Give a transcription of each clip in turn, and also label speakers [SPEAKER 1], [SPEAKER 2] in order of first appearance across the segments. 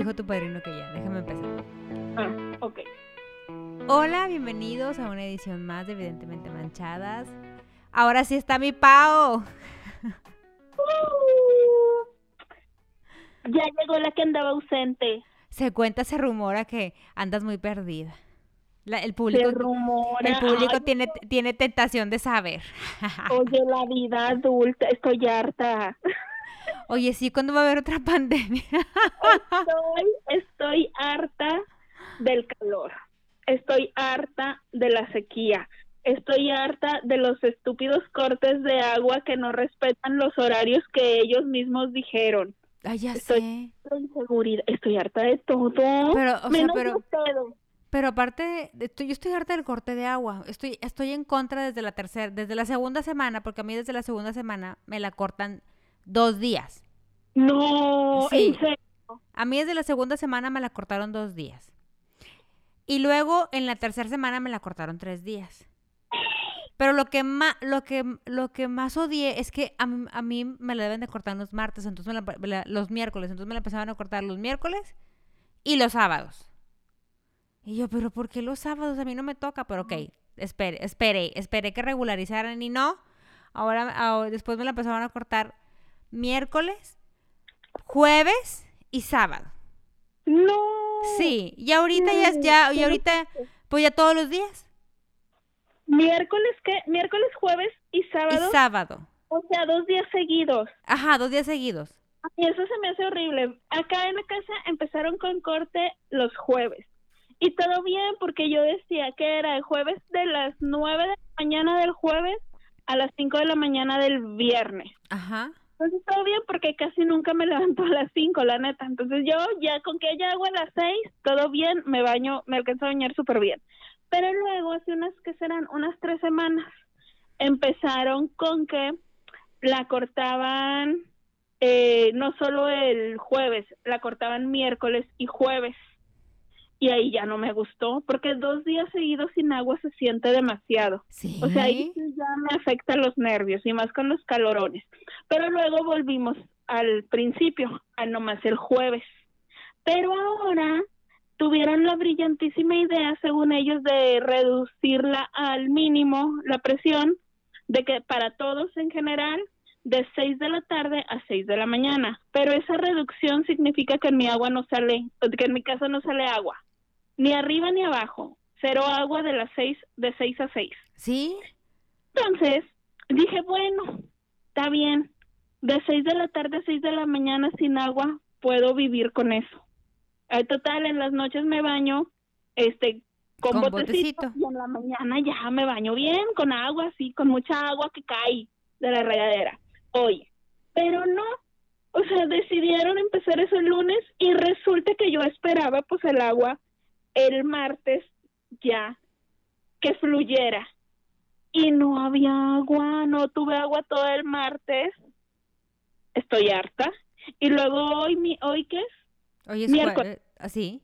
[SPEAKER 1] dijo tu padrino que ya. Déjame empezar.
[SPEAKER 2] Ah, ok.
[SPEAKER 1] Hola, bienvenidos a una edición más de Evidentemente Manchadas. Ahora sí está mi Pao.
[SPEAKER 2] Uh, ya llegó la que andaba ausente.
[SPEAKER 1] Se cuenta, se rumora que andas muy perdida. La- el público,
[SPEAKER 2] rumora.
[SPEAKER 1] el público
[SPEAKER 2] Ay,
[SPEAKER 1] tiene, tiene tentación de saber.
[SPEAKER 2] Oye, la vida adulta, estoy harta.
[SPEAKER 1] Oye, sí, ¿cuándo va a haber otra pandemia?
[SPEAKER 2] Estoy, estoy harta del calor. Estoy harta de la sequía. Estoy harta de los estúpidos cortes de agua que no respetan los horarios que ellos mismos dijeron.
[SPEAKER 1] Ay, ya
[SPEAKER 2] Estoy-
[SPEAKER 1] sé.
[SPEAKER 2] Inseguridad, estoy harta de todo.
[SPEAKER 1] Pero, o sea,
[SPEAKER 2] menos
[SPEAKER 1] pero-
[SPEAKER 2] ustedes.
[SPEAKER 1] Pero aparte, de- yo estoy harta del corte de agua. Estoy, estoy en contra desde la tercera, desde la segunda semana, porque a mí desde la segunda semana me la cortan dos días.
[SPEAKER 2] No,
[SPEAKER 1] Sí.
[SPEAKER 2] en serio.
[SPEAKER 1] A mí desde la segunda semana me la cortaron dos días. Y luego en la tercera semana me la cortaron tres días. Pero lo que más, lo que, lo que más odié es que a mí, a mí me la deben de cortar los martes, entonces me la- me la- los miércoles, entonces me la empezaban a cortar los miércoles y los sábados. Y yo, pero ¿por qué los sábados? A mí no me toca, pero ok, espere, esperé, esperé que regularizaran y no. Ahora, ahora- después me la empezaron a cortar miércoles, jueves y sábado.
[SPEAKER 2] No.
[SPEAKER 1] Sí, y ahorita ya, es- ya, y ahorita, pues ya todos los días.
[SPEAKER 2] Miércoles, ¿qué? Miércoles, jueves y
[SPEAKER 1] Y
[SPEAKER 2] sábado.
[SPEAKER 1] sábado.
[SPEAKER 2] o sea, dos días seguidos.
[SPEAKER 1] Ajá, dos días seguidos.
[SPEAKER 2] Y eso se me hace horrible. Acá en la casa empezaron con corte los jueves. Y todo bien porque yo decía que era el jueves de las 9 de la mañana del jueves a las 5 de la mañana del viernes.
[SPEAKER 1] Ajá.
[SPEAKER 2] Entonces todo bien porque casi nunca me levanto a las 5, la neta. Entonces yo ya con que haya agua a las 6, todo bien, me baño, me alcanzo a bañar súper bien. Pero luego hace unas que serán unas tres semanas empezaron con que la cortaban eh, no solo el jueves, la cortaban miércoles y jueves. Y ahí ya no me gustó, porque dos días seguidos sin agua se siente demasiado.
[SPEAKER 1] Sí.
[SPEAKER 2] O sea, ahí ya me afecta los nervios y más con los calorones. Pero luego volvimos al principio, a nomás el jueves. Pero ahora tuvieron la brillantísima idea, según ellos, de reducirla al mínimo, la presión, de que para todos en general, de 6 de la tarde a 6 de la mañana. Pero esa reducción significa que en mi agua no sale, que en mi casa no sale agua, ni arriba ni abajo. Cero agua de las 6, de 6 a 6.
[SPEAKER 1] Sí.
[SPEAKER 2] Entonces, dije, bueno, está bien. De 6 de la tarde a 6 de la mañana sin agua, puedo vivir con eso. Eh, total, en las noches me baño este con,
[SPEAKER 1] Con
[SPEAKER 2] botecito,
[SPEAKER 1] botecito.
[SPEAKER 2] y en la mañana ya me baño bien, con agua, así, con mucha agua que cae de la regadera. Oye, pero no, o sea, decidieron empezar eso el lunes y resulta que yo esperaba pues el agua el martes ya que fluyera y no había agua, no tuve agua todo el martes. Estoy harta. Y luego hoy mi hoy qué es?
[SPEAKER 1] Hoy es
[SPEAKER 2] Miércoles.
[SPEAKER 1] jueves. Así.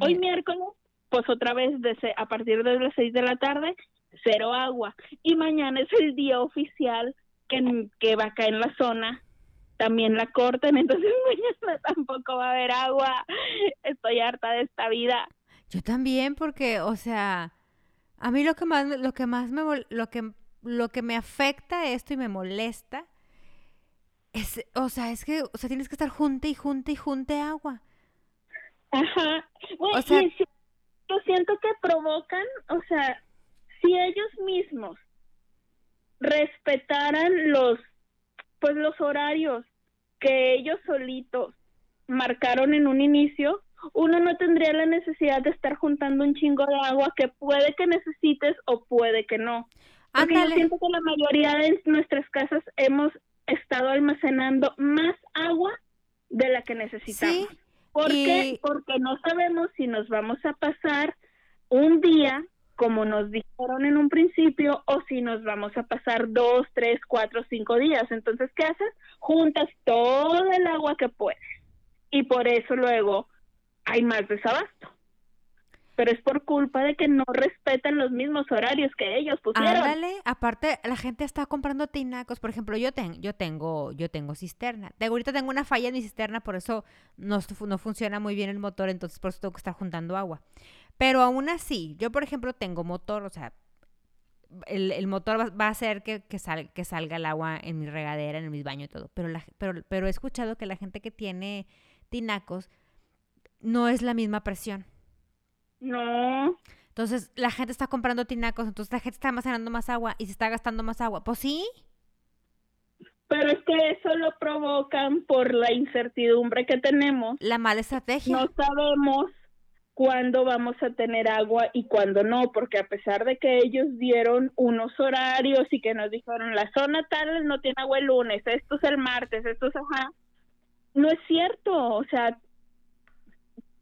[SPEAKER 2] Hoy miércoles, pues otra vez desde a partir de las seis de la tarde, cero agua. Y mañana es el día oficial que, que va acá en la zona. También la cortan, entonces mañana tampoco va a haber agua. Estoy harta de esta vida.
[SPEAKER 1] Yo también, porque, o sea, a mí lo que más, me- lo que más me, lo que, lo que me afecta esto y me molesta es, o sea, es que, o sea, tienes que estar junte y junte y junte agua.
[SPEAKER 2] Ajá. Bueno,
[SPEAKER 1] O sea-
[SPEAKER 2] y si- yo siento que provocan, o sea, si ellos mismos respetaran los, pues los horarios que ellos solitos marcaron en un inicio, uno no tendría la necesidad de estar juntando un chingo de agua que puede que necesites o puede que no. Porque yo siento que la mayoría de nuestras casas hemos estado almacenando más agua de la que necesitamos.
[SPEAKER 1] Sí,
[SPEAKER 2] ¿Por
[SPEAKER 1] y-
[SPEAKER 2] qué? Porque no sabemos si nos vamos a pasar un día, como nos dijeron en un principio, o si nos vamos a pasar dos, tres, cuatro, cinco días. Entonces, ¿qué haces? Juntas todo el agua que puedes. Y por eso luego hay más desabasto. pero es por culpa de que no respetan los mismos horarios que ellos pusieron.
[SPEAKER 1] Ándale, aparte la gente está comprando tinacos, por ejemplo, yo tengo yo tengo yo tengo cisterna. De ahorita tengo una falla en mi cisterna, por eso no, no funciona muy bien el motor, entonces por eso tengo que estar juntando agua. Pero aún así, yo por ejemplo tengo motor, o sea, el, motor va, a hacer que, que, que, salga el agua en mi regadera, en mis baños y todo. Pero, la, pero, pero he escuchado que la gente que tiene tinacos no es la misma presión.
[SPEAKER 2] No.
[SPEAKER 1] Entonces la gente está comprando tinacos, entonces la gente está almacenando más agua y se está gastando más agua. Pues sí.
[SPEAKER 2] Pero es que eso lo provocan por la incertidumbre que tenemos.
[SPEAKER 1] La mala estrategia.
[SPEAKER 2] No sabemos cuándo vamos a tener agua y cuándo no, porque a pesar de que ellos dieron unos horarios y que nos dijeron la zona tal no tiene agua el lunes, esto es el martes, esto es ajá, no es cierto, o sea,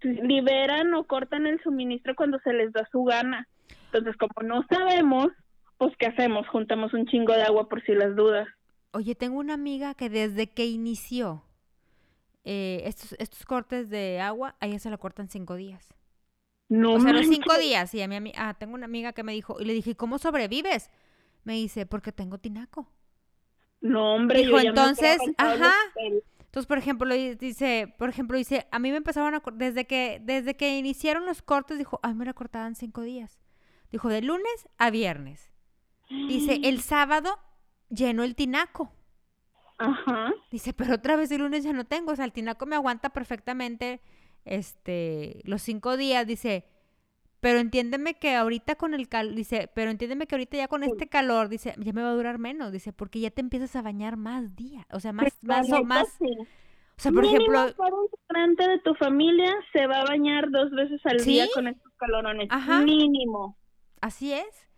[SPEAKER 2] liberan o cortan el suministro cuando se les da su gana. Entonces, como no sabemos, pues ¿qué hacemos? Juntamos un chingo de agua por si las dudas.
[SPEAKER 1] Oye, tengo una amiga que desde que inició eh, estos, estos cortes de agua, a ella se la cortan cinco días.
[SPEAKER 2] No,
[SPEAKER 1] o sea, los cinco días. Y a mi ah, tengo una amiga que me dijo, y le dije, ¿cómo sobrevives? Me dice, porque tengo tinaco.
[SPEAKER 2] No, hombre.
[SPEAKER 1] Dijo, entonces, ajá. Entonces, por ejemplo, dice, por ejemplo, dice, a mí me empezaron a desde que desde que iniciaron los cortes dijo, "Ay, me la cortaban cinco días." Dijo, "De lunes a viernes." Dice, "El sábado lleno el tinaco."
[SPEAKER 2] Ajá.
[SPEAKER 1] Dice, "Pero otra vez el lunes ya no tengo, o sea, el tinaco me aguanta perfectamente este los cinco días." Dice, pero entiéndeme que ahorita con el calor, dice, pero entiéndeme que ahorita ya con este calor, dice, ya me va a durar menos, dice, porque ya te empiezas a bañar más días, o sea, más, más o más. O sea, por ejemplo.
[SPEAKER 2] un integrante de tu familia se va a bañar dos veces al día con estos calorones. Ajá. Mínimo.
[SPEAKER 1] Así es.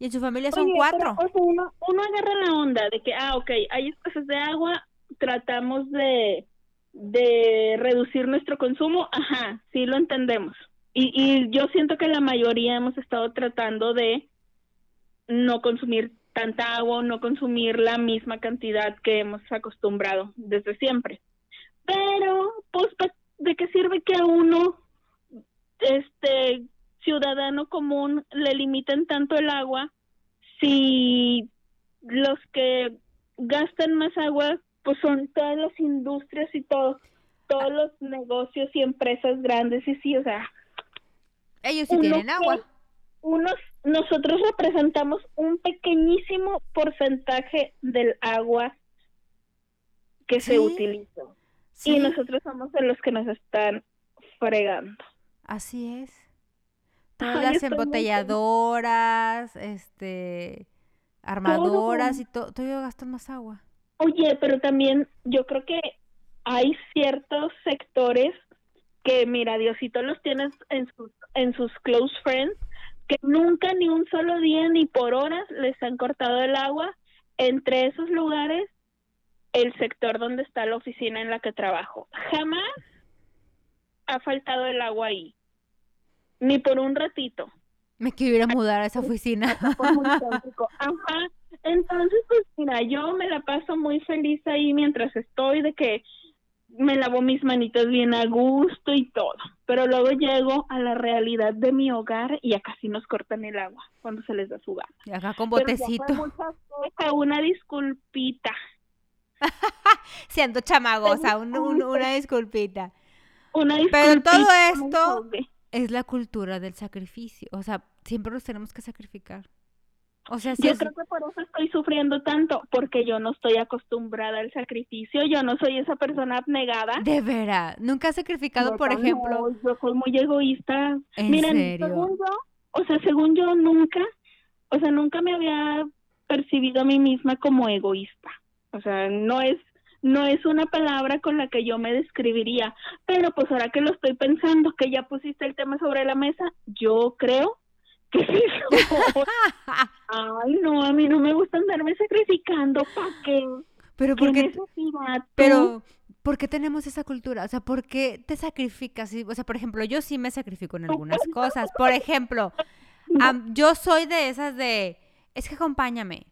[SPEAKER 1] Y en su familia son cuatro.
[SPEAKER 2] uno, uno agarra la onda de que, ah, ok, hay escasez de agua, tratamos de, de reducir nuestro consumo. Ajá, sí lo entendemos y, y yo siento que la mayoría hemos estado tratando de no consumir tanta agua, no consumir la misma cantidad que hemos acostumbrado desde siempre. Pero, pues, ¿de qué sirve que a uno, este ciudadano común, le limiten tanto el agua si los que gastan más agua, pues son todas las industrias y todos, todos los negocios y empresas grandes y sí, o sea,
[SPEAKER 1] ellos sí tienen agua.
[SPEAKER 2] Unos, nosotros representamos un pequeñísimo porcentaje del agua que se utiliza. Y nosotros somos de los que nos están fregando.
[SPEAKER 1] Así es. Todas las embotelladoras, este, armadoras y todo, todo gastan más agua.
[SPEAKER 2] Oye, pero también yo creo que hay ciertos sectores que mira, Diosito los tienes en sus, en sus close friends, que nunca ni un solo día ni por horas les han cortado el agua. Entre esos lugares, el sector donde está la oficina en la que trabajo. Jamás ha faltado el agua ahí, ni por un ratito.
[SPEAKER 1] Me quiero ir a mudar a esa oficina.
[SPEAKER 2] Ajá. Entonces, pues mira, yo me la paso muy feliz ahí mientras estoy de que me lavo mis manitas bien a gusto y todo. Pero luego llego a la realidad de mi hogar y acá sí nos cortan el agua cuando se les da su gana.
[SPEAKER 1] Y acá con botecito.
[SPEAKER 2] una disculpita.
[SPEAKER 1] Siendo chamagosa, una disculpita.
[SPEAKER 2] Una disculpita.
[SPEAKER 1] Pero todo esto es la cultura del sacrificio. O sea, siempre nos tenemos que sacrificar. O sea,
[SPEAKER 2] yo creo que por eso estoy sufriendo tanto, porque yo no estoy acostumbrada al sacrificio, yo no soy esa persona abnegada.
[SPEAKER 1] De veras, nunca has sacrificado, por ejemplo.
[SPEAKER 2] yo soy muy egoísta. ¿En Miren, según yo, o sea, según yo nunca, o sea, nunca me había percibido a mí misma como egoísta. O sea, no es no es una palabra con la que yo me describiría, pero pues ahora que lo estoy pensando, que ya pusiste el tema sobre la mesa, yo creo Ay, no, a mí no me gusta andarme sacrificando. ¿Para qué?
[SPEAKER 1] Pero porque, pero, ¿por qué tenemos esa cultura? O sea, ¿por qué te sacrificas? O sea, por ejemplo, yo sí me sacrifico en algunas cosas. Por ejemplo, yo soy de esas de, es que acompáñame.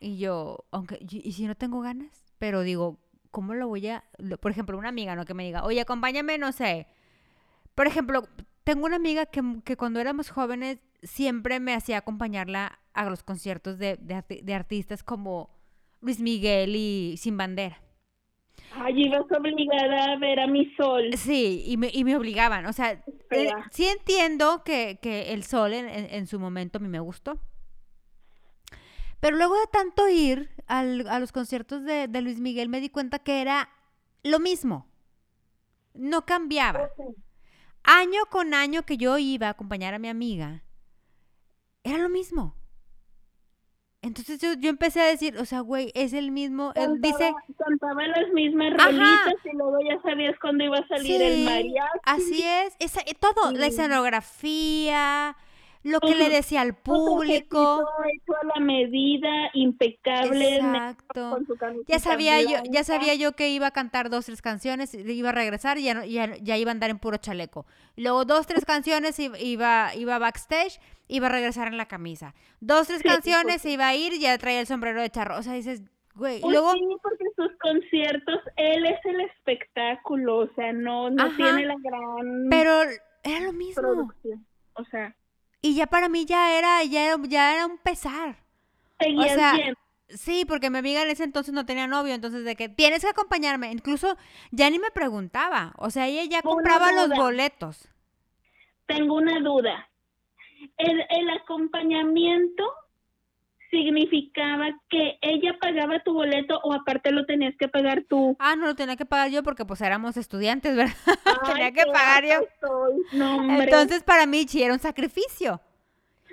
[SPEAKER 1] Y yo, aunque, y si no tengo ganas, pero digo, ¿cómo lo voy a...? Por ejemplo, una amiga, ¿no? Que me diga, oye, acompáñame, no sé. Por ejemplo, tengo una amiga que, que cuando éramos jóvenes siempre me hacía acompañarla a los conciertos de, de arti- de artistas como Luis Miguel y Sin Bandera.
[SPEAKER 2] Ay, ibas obligada a ver a mi sol.
[SPEAKER 1] Sí, y me, y me obligaban. O sea, eh, sí entiendo que, que el sol en, en- en su momento a mí me gustó. Pero luego de tanto ir al- a los conciertos de, de Luis Miguel me di cuenta que era lo mismo. No cambiaba. Año con año que yo iba a acompañar a mi amiga, era lo mismo. Entonces yo, yo empecé a decir, o sea, güey, es el mismo. Él dice,
[SPEAKER 2] Cantaba- las mismas rolitas y luego ya sabías cuándo iba a salir el
[SPEAKER 1] Sí,
[SPEAKER 2] mariachi.
[SPEAKER 1] Así es, esa- eh, todo, la
[SPEAKER 2] Sí.
[SPEAKER 1] escenografía, lo que le decía al público.
[SPEAKER 2] hecho a la medida, impecable,
[SPEAKER 1] Exacto. Ya sabía yo, ya sabía yo que iba a cantar dos, tres canciones, iba a regresar y ya, ya, ya iba a andar en puro chaleco. Luego dos, tres canciones iba, iba backstage, iba a regresar en la camisa. Dos, tres
[SPEAKER 2] Sí,
[SPEAKER 1] canciones iba a ir y ya traía el sombrero de charro. O sea, dices, güey, y
[SPEAKER 2] Pues
[SPEAKER 1] luego,
[SPEAKER 2] sí, porque sus conciertos, él es el espectáculo, o sea, no, no
[SPEAKER 1] Ajá.
[SPEAKER 2] tiene la gran
[SPEAKER 1] pero era lo mismo.
[SPEAKER 2] producción. O sea,
[SPEAKER 1] Y ya para mí ya era, ya era, ya era un pesar.
[SPEAKER 2] seguías
[SPEAKER 1] sea,
[SPEAKER 2] bien.
[SPEAKER 1] Sí, porque mi amiga en ese entonces no tenía novio, entonces de que tienes que acompañarme. Incluso ya ni me preguntaba. O sea, ella ya compraba los boletos.
[SPEAKER 2] Tengo una duda. El, el acompañamiento significaba que ella pagaba tu boleto o aparte lo tenías que pagar tú.
[SPEAKER 1] Ah, no lo tenía que pagar yo porque pues éramos estudiantes, ¿verdad? Tenía
[SPEAKER 2] Ay,
[SPEAKER 1] que
[SPEAKER 2] qué
[SPEAKER 1] pagar yo.
[SPEAKER 2] estoy. No.
[SPEAKER 1] Entonces para mí sí era un sacrificio.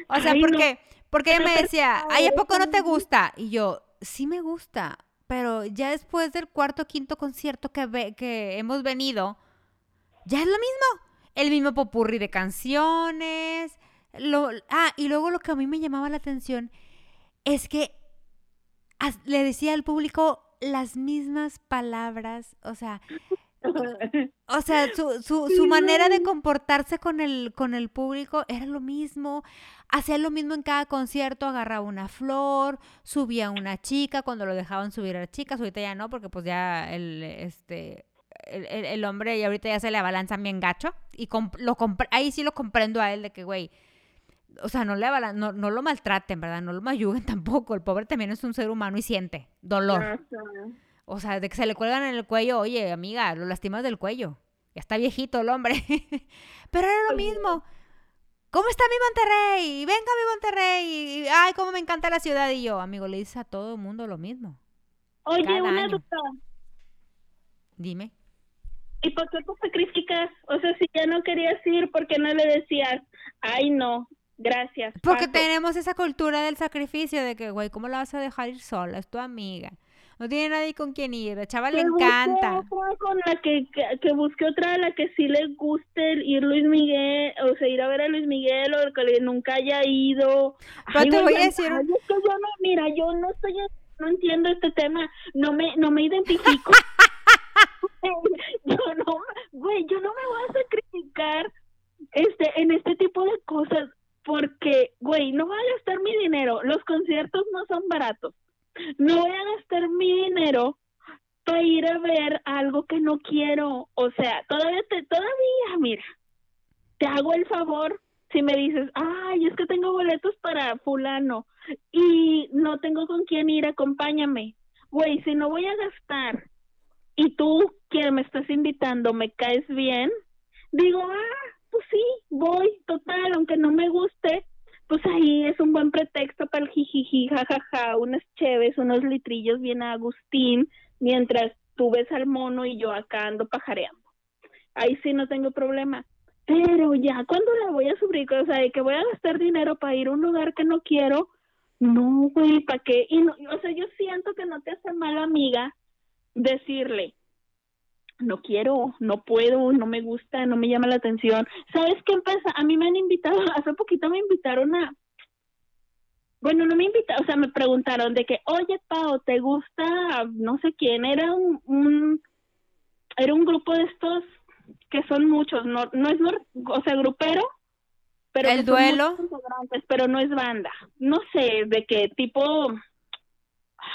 [SPEAKER 1] O sea,
[SPEAKER 2] Ay, no.
[SPEAKER 1] porque, porque ella me decía, ay, ¿a poco no te gusta? Y yo, sí me gusta, pero ya después del cuarto o quinto concierto que, ve, que hemos venido, ya es lo mismo. El mismo popurrí de canciones. Lo, ah, y luego lo que a mí me llamaba la atención es que le decía al público las mismas palabras, o sea, o sea, su, su, su manera de comportarse con el, con el público era lo mismo. Hacía lo mismo en cada concierto, agarraba una flor, subía una chica, cuando lo dejaban subir a las chicas, ahorita ya no, porque pues ya el, este, el, el- el hombre y ahorita ya se le abalanzan bien gacho. Y comp- lo ahí sí lo comprendo a él de que, güey, o sea, no, le abalan- no, no lo maltraten, ¿verdad? No lo mayuguen tampoco. El pobre también es un ser humano y siente dolor. O sea, de que se le cuelgan en el cuello, oye, amiga, lo lastimas del cuello. Ya está viejito el hombre. Pero era lo mismo. ¿Cómo está mi Monterrey? Venga mi Monterrey. Ay, cómo me encanta la ciudad. Y yo, amigo, le dices a todo el mundo lo mismo.
[SPEAKER 2] Oye,
[SPEAKER 1] Cada
[SPEAKER 2] una
[SPEAKER 1] año.
[SPEAKER 2] duda.
[SPEAKER 1] Dime.
[SPEAKER 2] ¿Y por qué te sacrificas? O sea, si ya no querías ir, ¿por qué no le decías, ay, no, gracias?
[SPEAKER 1] Porque
[SPEAKER 2] paso"?
[SPEAKER 1] tenemos esa cultura del sacrificio de que, güey, ¿cómo la vas a dejar ir sola? Es tu amiga. No tiene nadie con quien ir. La chava le
[SPEAKER 2] Que
[SPEAKER 1] encanta.
[SPEAKER 2] otra con la que, que, que busque otra a la que sí le guste ir Luis Miguel, o sea, ir a ver a Luis Miguel, o que nunca haya ido.
[SPEAKER 1] Pero te voy a decir
[SPEAKER 2] ay, es que yo no, mira, yo no estoy, no entiendo este tema, no me, no me identifico. yo no, güey, yo no me voy a sacrificar este, en este tipo de cosas, porque, güey, no voy a gastar mi dinero, los conciertos no son baratos, no voy a gastar mi dinero para ir a ver algo que no quiero, o sea, todavía te, todavía, mira, te hago el favor si me dices, ay, es que tengo boletos para fulano y no tengo con quién ir, acompáñame. Güey, si no voy a gastar y tú que me estás invitando me caes bien, digo, ah, pues sí, voy, total, aunque no me guste, pues ahí es un buen pretexto para el jijiji, jajaja, unas cheves, unos litrillos bien a Agustín, mientras tú ves al mono y yo acá ando pajareando. Ahí sí no tengo problema. Pero ya cuando la voy a subir, o sea, de que voy a gastar dinero para ir a un lugar que no quiero, no, güey, ¿para qué? Y no, o sea, yo siento que no te hace mala amiga decirle, no quiero, no puedo, no me gusta, no me llama la atención. ¿Sabes qué pasa? A mí me han invitado, hace poquito me invitaron a, bueno, no me invitaron, o sea, me preguntaron de que, oye, Pau, ¿te gusta no sé quién? Era un, un era un grupo de estos que son muchos, no, no es, nor- o sea, grupero, pero
[SPEAKER 1] ¿El
[SPEAKER 2] que
[SPEAKER 1] duelo?
[SPEAKER 2] pero no es banda. No sé, de qué tipo,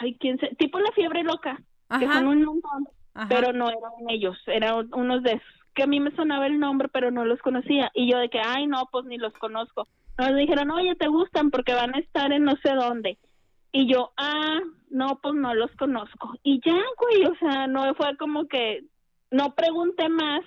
[SPEAKER 2] ay, quién sé, tipo la fiebre loca, que
[SPEAKER 1] Ajá,
[SPEAKER 2] son un montón pero no eran ellos, eran unos de que a mí me sonaba el nombre, pero no los conocía. Y yo de que, ay, no, pues ni los conozco. Nos dijeron, oye, te gustan porque van a estar en no sé dónde. Y yo, ah, no, pues no los conozco. Y ya, güey, o sea, no fue como que, no pregunté más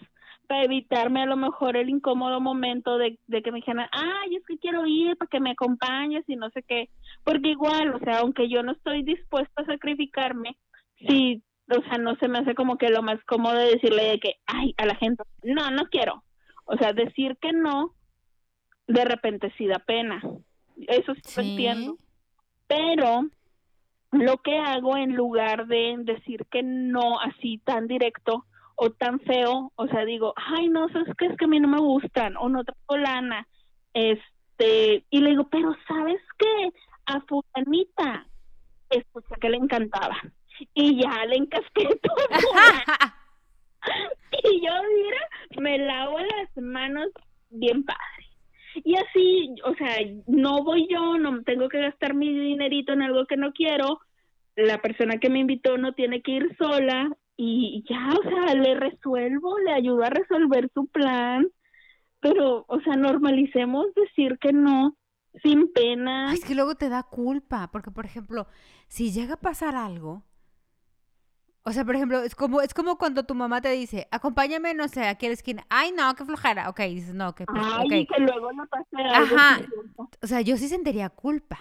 [SPEAKER 2] para evitarme a lo mejor el incómodo momento de, de que me dijeran, ay, es que quiero ir para que me acompañes y no sé qué. Porque igual, o sea, aunque yo no estoy dispuesta a sacrificarme, si o sea, no se me hace como que lo más cómodo de decirle de que, ay, a la gente, no, no quiero. O sea, decir que no, de repente sí da pena. Eso sí, lo entiendo. Pero lo que hago en lugar de decir que no así tan directo o tan feo, o sea, digo, ay, no, ¿sabes qué? Es que a mí no me gustan, o no traigo lana, este, y le digo, pero ¿sabes qué? A fulanita, escuché que le encantaba y ya le encasqué todo. y yo, mira, me lavo las manos bien padre. Y así, o sea, no voy yo, no tengo que gastar mi dinerito en algo que no quiero. La persona que me invitó no tiene que ir sola y ya, o sea, le resuelvo, le ayudo a resolver su plan. Pero, o sea, normalicemos decir que no sin pena.
[SPEAKER 1] es que luego te da culpa, porque por ejemplo, si llega a pasar algo, o sea, por ejemplo, es como, es como cuando tu mamá te dice, acompáñame, no sé, aquí a la esquina. Ay, no, qué flojera. Ok, dices, no, que
[SPEAKER 2] pues, Ay, que luego no pase algo.
[SPEAKER 1] Ajá. O sea, yo sí sentiría culpa.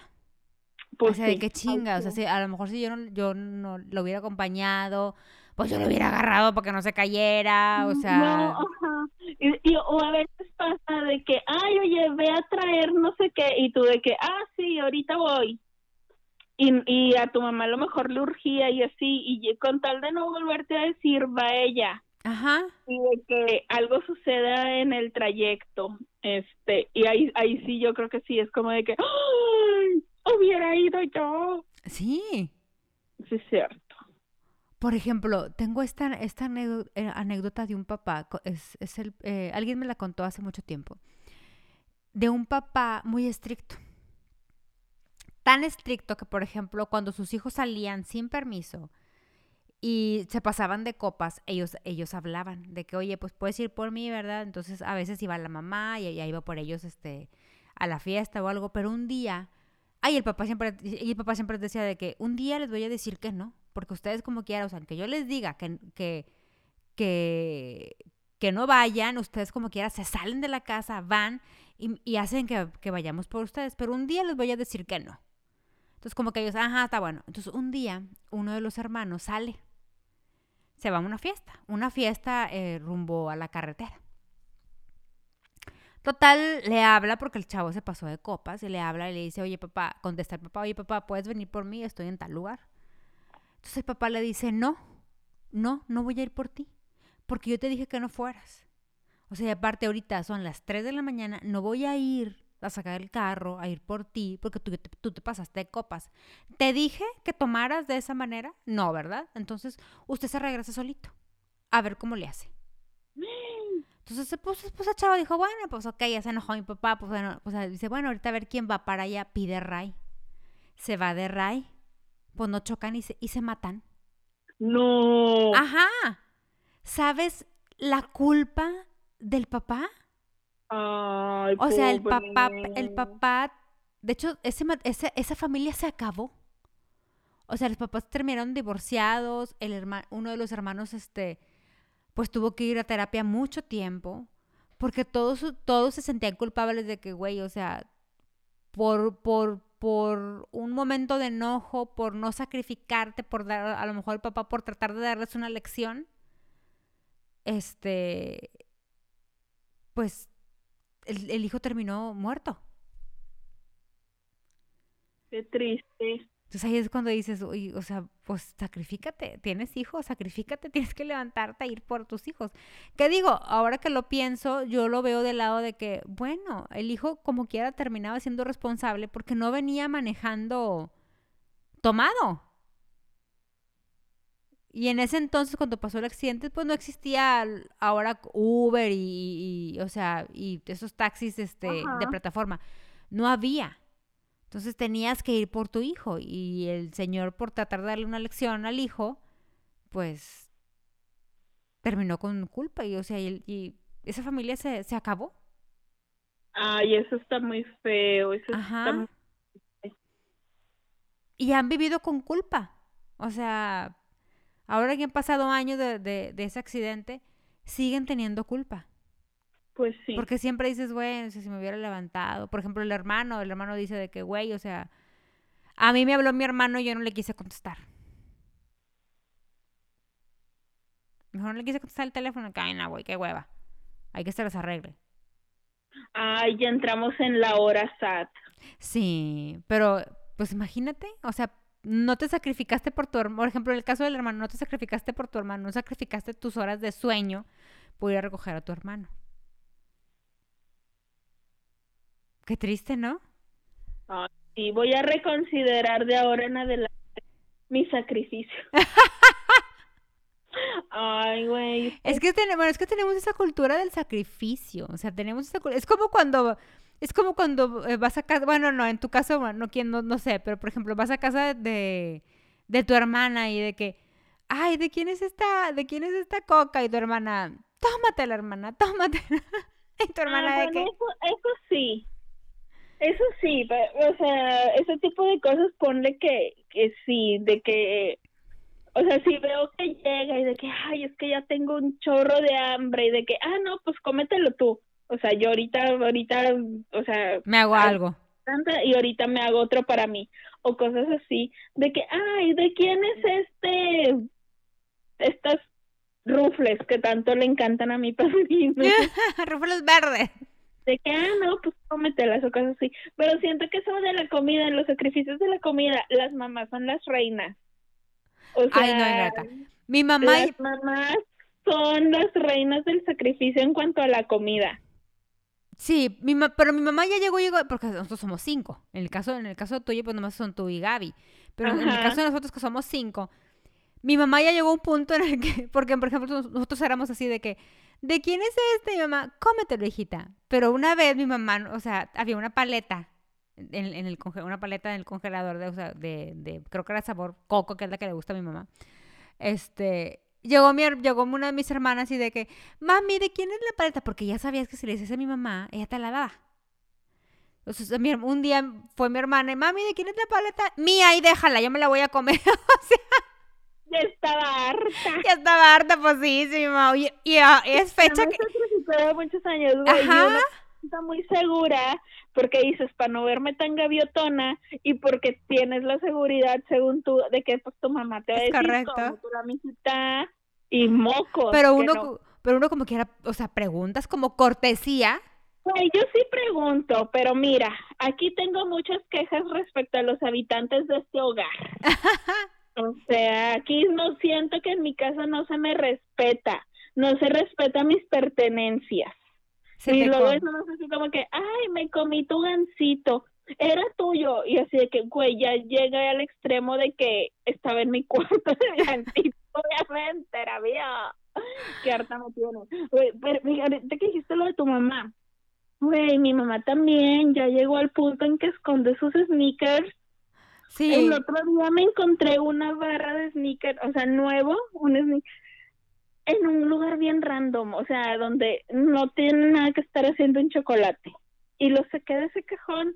[SPEAKER 1] Pues o sea, de qué chinga. O sea, si, a lo mejor si yo no, yo no lo hubiera acompañado, pues yo lo hubiera agarrado para que no se cayera. O sea.
[SPEAKER 2] No, ajá. Y, o a veces pasa de que, ay, oye, ve a traer no sé qué. Y tú de que, ah, sí, ahorita voy y, y a tu mamá a lo mejor le urgía y así, y con tal de no volverte a decir, va ella.
[SPEAKER 1] Ajá.
[SPEAKER 2] Y de que algo suceda en el trayecto, este, y ahí, ahí sí yo creo que sí, es como de que, ¡ay! Hubiera ido yo.
[SPEAKER 1] Sí.
[SPEAKER 2] Sí, es cierto.
[SPEAKER 1] Por ejemplo, tengo esta, esta eh, anécdota de un papá, es, es el, eh, alguien me la contó hace mucho tiempo, de un papá muy estricto tan estricto que, por ejemplo, cuando sus hijos salían sin permiso y se pasaban de copas, ellos, ellos hablaban de que, oye, pues puedes ir por mí, ¿verdad? Entonces a veces iba la mamá y ella iba por ellos este, a la fiesta o algo, pero un día, ay, el papá siempre, y el papá siempre decía de que un día les voy a decir que no, porque ustedes como quieran, o sea, que yo les diga que, que, que, que no vayan, ustedes como quieran se salen de la casa, van y, hacen que, que vayamos por ustedes, pero un día les voy a decir que no. Entonces como que ellos, ajá, está bueno. Entonces un día uno de los hermanos sale, se va a una fiesta, una fiesta eh, rumbo a la carretera. Total, le habla porque el chavo se pasó de copas y le habla y le dice, oye papá, contesta el papá, oye papá, ¿puedes venir por mí? Estoy en tal lugar. Entonces el papá le dice, no, no, no voy a ir por ti, porque yo te dije que no fueras. O sea, aparte ahorita son las 3 de la mañana, no voy a ir a sacar el carro, a ir por ti, porque tú te, tú te pasaste de copas. ¿Te dije que tomaras de esa manera? No, ¿verdad? Entonces usted se regresa solito, a ver cómo le hace. Entonces se puso, puso chavo, dijo, bueno, pues ok, ya se enojó mi papá, pues bueno, o sea, dice, bueno, ahorita a ver quién va para allá, pide Ray. Se va de Ray, pues no chocan y se, y se matan.
[SPEAKER 2] No.
[SPEAKER 1] Ajá. ¿Sabes la culpa del papá?
[SPEAKER 2] O
[SPEAKER 1] sea, el papá, el papá, de hecho, ese, esa familia se acabó. O sea, los papás terminaron divorciados, el hermano, uno de los hermanos, este, pues tuvo que ir a terapia mucho tiempo, porque todos, todos se sentían culpables de que, güey, o sea, por, por, por un momento de enojo, por no sacrificarte, por dar, a lo mejor el papá por tratar de darles una lección, este, pues el, hijo terminó muerto.
[SPEAKER 2] Qué triste.
[SPEAKER 1] Entonces ahí es cuando dices, o sea, pues sacrifícate, tienes hijos, sacrifícate, tienes que levantarte a ir por tus hijos. ¿Qué digo? Ahora que lo pienso, yo lo veo del lado de que, bueno, el hijo como quiera terminaba siendo responsable porque no venía manejando tomado. Y en ese entonces, cuando pasó el accidente, pues no existía ahora Uber y, o sea, y esos taxis este, de plataforma. No había. Entonces tenías que ir por tu hijo. Y el señor, por tratar de darle una lección al hijo, pues terminó con culpa y, o sea, y, y esa familia se, se acabó.
[SPEAKER 2] Ay, eso está muy feo. Eso está
[SPEAKER 1] Ajá.
[SPEAKER 2] muy-
[SPEAKER 1] Y han vivido con culpa. O sea, ahora que han pasado años de, de, de ese accidente, siguen teniendo culpa.
[SPEAKER 2] Pues sí.
[SPEAKER 1] Porque siempre dices, güey, si me hubiera levantado. Por ejemplo, el hermano, el hermano dice de que, güey, o sea, a mí me habló mi hermano y yo no le quise contestar. Mejor no le quise contestar el teléfono. No, güey, qué hueva. Hay que se los arregle.
[SPEAKER 2] Ay, ya entramos en la hora SAT.
[SPEAKER 1] Sí, pero pues imagínate, o sea, no te sacrificaste por tu hermano, por ejemplo, en el caso del hermano, no te sacrificaste por tu hermano, no sacrificaste tus horas de sueño por ir a recoger a tu hermano. Qué triste, ¿no?
[SPEAKER 2] Y voy a reconsiderar de ahora en adelante mi sacrificio. Ay, güey.
[SPEAKER 1] Es que, tenemos, es que tenemos esa cultura del sacrificio, o sea, tenemos esa es como cuando, es como cuando eh, vas a casa, bueno, no, en tu caso, bueno, no, quién, no, no sé, pero por ejemplo, vas a casa de, de tu hermana y de que, ay, ¿de quién es esta, de quién es esta coca? Y tu hermana, tómatela, hermana, tómatela. y tu hermana
[SPEAKER 2] Ah,
[SPEAKER 1] de
[SPEAKER 2] bueno,
[SPEAKER 1] que,
[SPEAKER 2] eso, eso sí. Eso sí, o sea, ese tipo de cosas ponle que, que sí, de que, o sea, si veo que llega y de que, ay, es que ya tengo un chorro de hambre y de que, ah, no, pues cómetelo tú. O sea, yo ahorita, ahorita, o sea,
[SPEAKER 1] me hago algo.
[SPEAKER 2] y ahorita me hago otro para mí o cosas así de que ay de quién es este estas rufles que tanto le encantan a mi padrino
[SPEAKER 1] Rúfulos verdes.
[SPEAKER 2] de que ah no pues cómetelas o cosas así pero siento que eso de la comida en los sacrificios de la comida las mamás son las reinas o sea
[SPEAKER 1] Ay, no, Ingrata. Mi mamá,
[SPEAKER 2] las mamás son las reinas del sacrificio en cuanto a la comida
[SPEAKER 1] Sí, mi ma- pero mi mamá ya llegó, llegó, porque nosotros somos cinco. En el caso, en el caso tuyo, pues nomás son tú y Gaby. Pero en el caso de nosotros que somos cinco, mi mamá ya llegó a un punto en el que, porque por ejemplo nos- nosotros éramos así de que, ¿de quién es este? Mi mamá, cómetelo, hijita. Pero una vez mi mamá, o sea, había una paleta en, en el una paleta en el congelador de, o sea, de, de, creo que era sabor coco, que es la que le gusta a mi mamá. Este, llegó mi, llegó una de mis hermanas y de que, mami, ¿de quién es la paleta? Porque ya sabías que si le dices a mi mamá, ella te la daba. Entonces, un día fue mi hermana y, mami, ¿de quién es la paleta? Mía, y déjala, yo me la voy a comer. o sea,
[SPEAKER 2] ya estaba harta
[SPEAKER 1] ya estaba harta, pues sí, sí, mamá. Y, y, ah, es fecha que...
[SPEAKER 2] de muchos años, güey.
[SPEAKER 1] Ajá.
[SPEAKER 2] está muy segura porque dices para no verme tan gaviotona y porque tienes la seguridad, según tú, de que pues tu mamá te va a decir
[SPEAKER 1] correcto.
[SPEAKER 2] "Cómete la mijita y mocos.
[SPEAKER 1] Pero uno,
[SPEAKER 2] no.
[SPEAKER 1] pero uno como quiera, o sea, preguntas como cortesía.
[SPEAKER 2] Güey, yo sí pregunto, pero mira, aquí tengo muchas quejas respecto a los habitantes de este hogar. O sea, aquí no siento que en mi casa no se me respeta, no se respeta mis pertenencias.
[SPEAKER 1] Se
[SPEAKER 2] y luego eso no es así como que, ay, me comí tu gansito, era tuyo. Y así de que, güey, ya llegué al extremo de que estaba en mi cuarto gansito, obviamente, era mío. Qué harta me tiene. Güey, pero ahorita que dijiste lo de tu mamá, güey, mi mamá también ya llegó al punto en que esconde sus sneakers.
[SPEAKER 1] Sí,
[SPEAKER 2] El otro día me encontré una barra de sneakers, o sea, nuevo, un sneaker, en un lugar bien random, o sea, donde no tiene nada que estar haciendo un chocolate. Y lo saqué de ese cajón